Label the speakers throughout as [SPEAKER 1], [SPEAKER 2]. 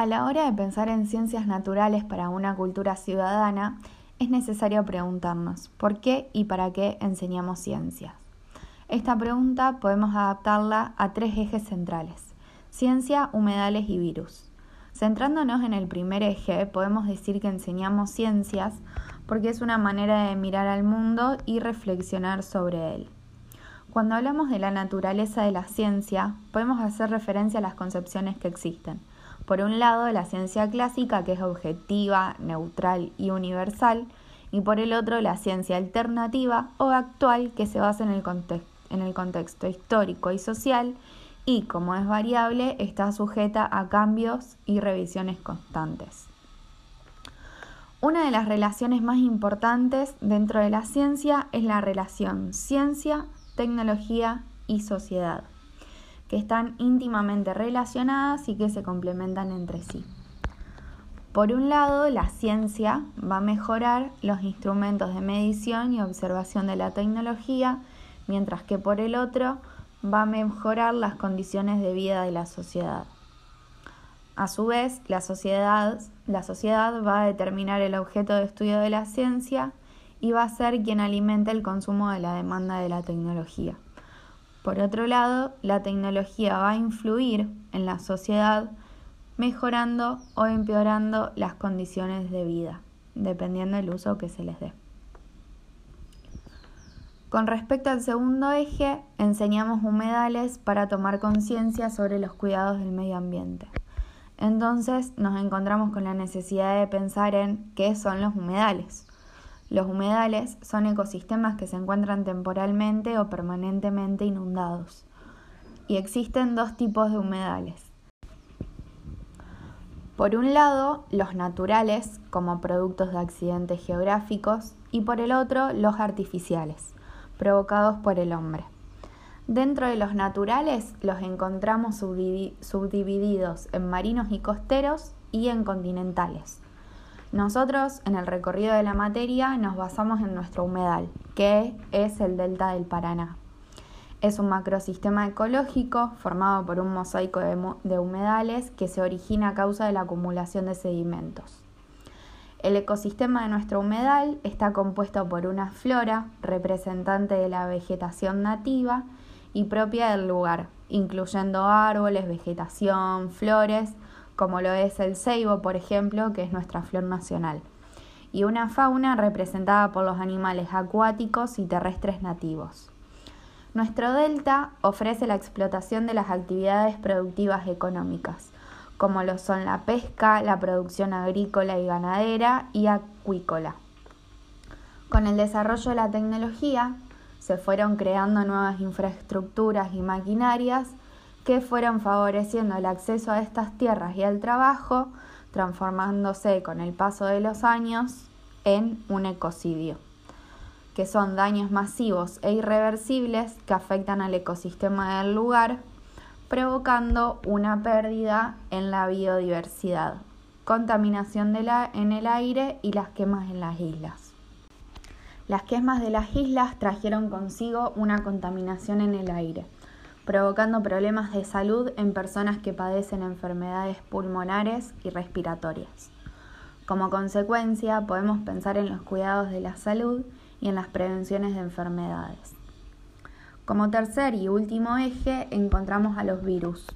[SPEAKER 1] A la hora de pensar en ciencias naturales para una cultura ciudadana, es necesario preguntarnos por qué y para qué enseñamos ciencias. Esta pregunta podemos adaptarla a tres ejes centrales, ciencia, humedales y virus. Centrándonos en el primer eje, podemos decir que enseñamos ciencias porque es una manera de mirar al mundo y reflexionar sobre él. Cuando hablamos de la naturaleza de la ciencia, podemos hacer referencia a las concepciones que existen. Por un lado, la ciencia clásica, que es objetiva, neutral y universal, y por el otro, la ciencia alternativa o actual, que se basa en el, en el contexto histórico y social y, como es variable, está sujeta a cambios y revisiones constantes. Una de las relaciones más importantes dentro de la ciencia es la relación ciencia, tecnología y sociedad, que están íntimamente relacionadas y que se complementan entre sí. Por un lado, la ciencia va a mejorar los instrumentos de medición y observación de la tecnología, mientras que por el otro va a mejorar las condiciones de vida de la sociedad. A su vez, la sociedad, la sociedad va a determinar el objeto de estudio de la ciencia y va a ser quien alimente el consumo de la demanda de la tecnología. Por otro lado, la tecnología va a influir en la sociedad mejorando o empeorando las condiciones de vida, dependiendo del uso que se les dé. Con respecto al segundo eje, enseñamos humedales para tomar conciencia sobre los cuidados del medio ambiente. Entonces nos encontramos con la necesidad de pensar en qué son los humedales. Los humedales son ecosistemas que se encuentran temporalmente o permanentemente inundados. Y existen dos tipos de humedales. Por un lado, los naturales, como productos de accidentes geográficos, y por el otro, los artificiales, provocados por el hombre. Dentro de los naturales los encontramos subdivididos en marinos y costeros y en continentales. Nosotros en el recorrido de la materia nos basamos en nuestro humedal, que es el delta del Paraná. Es un macrosistema ecológico formado por un mosaico de, humedales que se origina a causa de la acumulación de sedimentos. El ecosistema de nuestro humedal está compuesto por una flora representante de la vegetación nativa y propia del lugar, incluyendo árboles, vegetación, flores, como lo es el ceibo, por ejemplo, que es nuestra flor nacional, y una fauna representada por los animales acuáticos y terrestres nativos. Nuestro delta ofrece la explotación de las actividades productivas económicas, como lo son la pesca, la producción agrícola y ganadera y acuícola. Con el desarrollo de la tecnología, se fueron creando nuevas infraestructuras y maquinarias que fueron favoreciendo el acceso a estas tierras y al trabajo, transformándose con el paso de los años en un ecocidio, que son daños masivos e irreversibles que afectan al ecosistema del lugar, provocando una pérdida en la biodiversidad, contaminación en el aire y las quemas en las islas. Las quemas de las islas trajeron consigo una contaminación en el aire, provocando problemas de salud en personas que padecen enfermedades pulmonares y respiratorias. Como consecuencia, podemos pensar en los cuidados de la salud y en las prevenciones de enfermedades. Como tercer y último eje encontramos a los virus,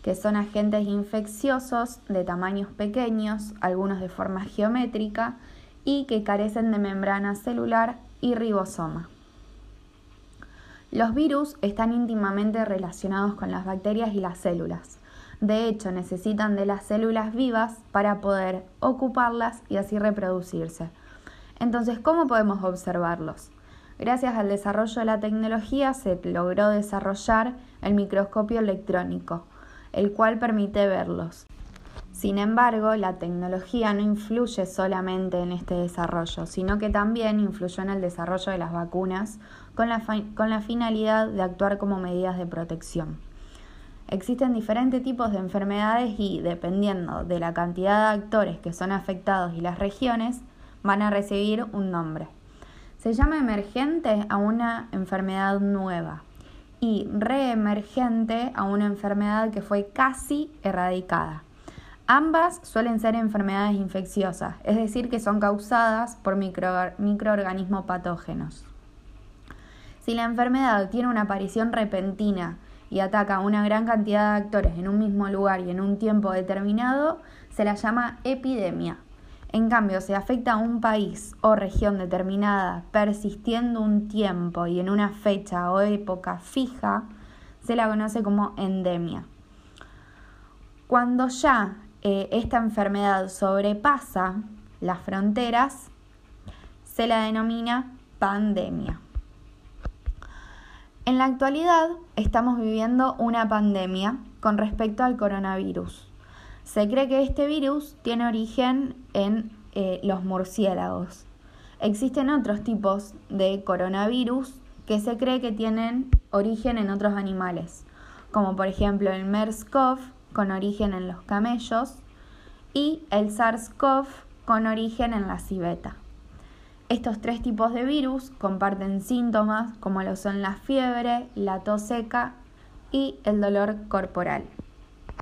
[SPEAKER 1] que son agentes infecciosos de tamaños pequeños, algunos de forma geométrica, y que carecen de membrana celular y ribosoma. Los virus están íntimamente relacionados con las bacterias y las células. De hecho, necesitan de las células vivas para poder ocuparlas y así reproducirse. Entonces, ¿cómo podemos observarlos? Gracias al desarrollo de la tecnología se logró desarrollar el microscopio electrónico, el cual permite verlos. Sin embargo, la tecnología no influye solamente en este desarrollo, sino que también influyó en el desarrollo de las vacunas con la, con la finalidad de actuar como medidas de protección. Existen diferentes tipos de enfermedades y, dependiendo de la cantidad de actores que son afectados y las regiones, van a recibir un nombre. Se llama emergente a una enfermedad nueva y reemergente a una enfermedad que fue casi erradicada. Ambas suelen ser enfermedades infecciosas, es decir, que son causadas por microorganismos patógenos. Si la enfermedad tiene una aparición repentina y ataca a una gran cantidad de actores en un mismo lugar y en un tiempo determinado, se la llama epidemia. En cambio, si afecta a un país o región determinada persistiendo un tiempo y en una fecha o época fija, se la conoce como endemia. Cuando ya eh, esta enfermedad sobrepasa las fronteras, se la denomina pandemia. En la actualidad estamos viviendo una pandemia con respecto al coronavirus. Se cree que este virus tiene origen en eh, los murciélagos. Existen otros tipos de coronavirus que se cree que tienen origen en otros animales, como por ejemplo el MERS-CoV con origen en los camellos y el SARS-CoV con origen en la civeta. Estos tres tipos de virus comparten síntomas como lo son la fiebre, la tos seca y el dolor corporal.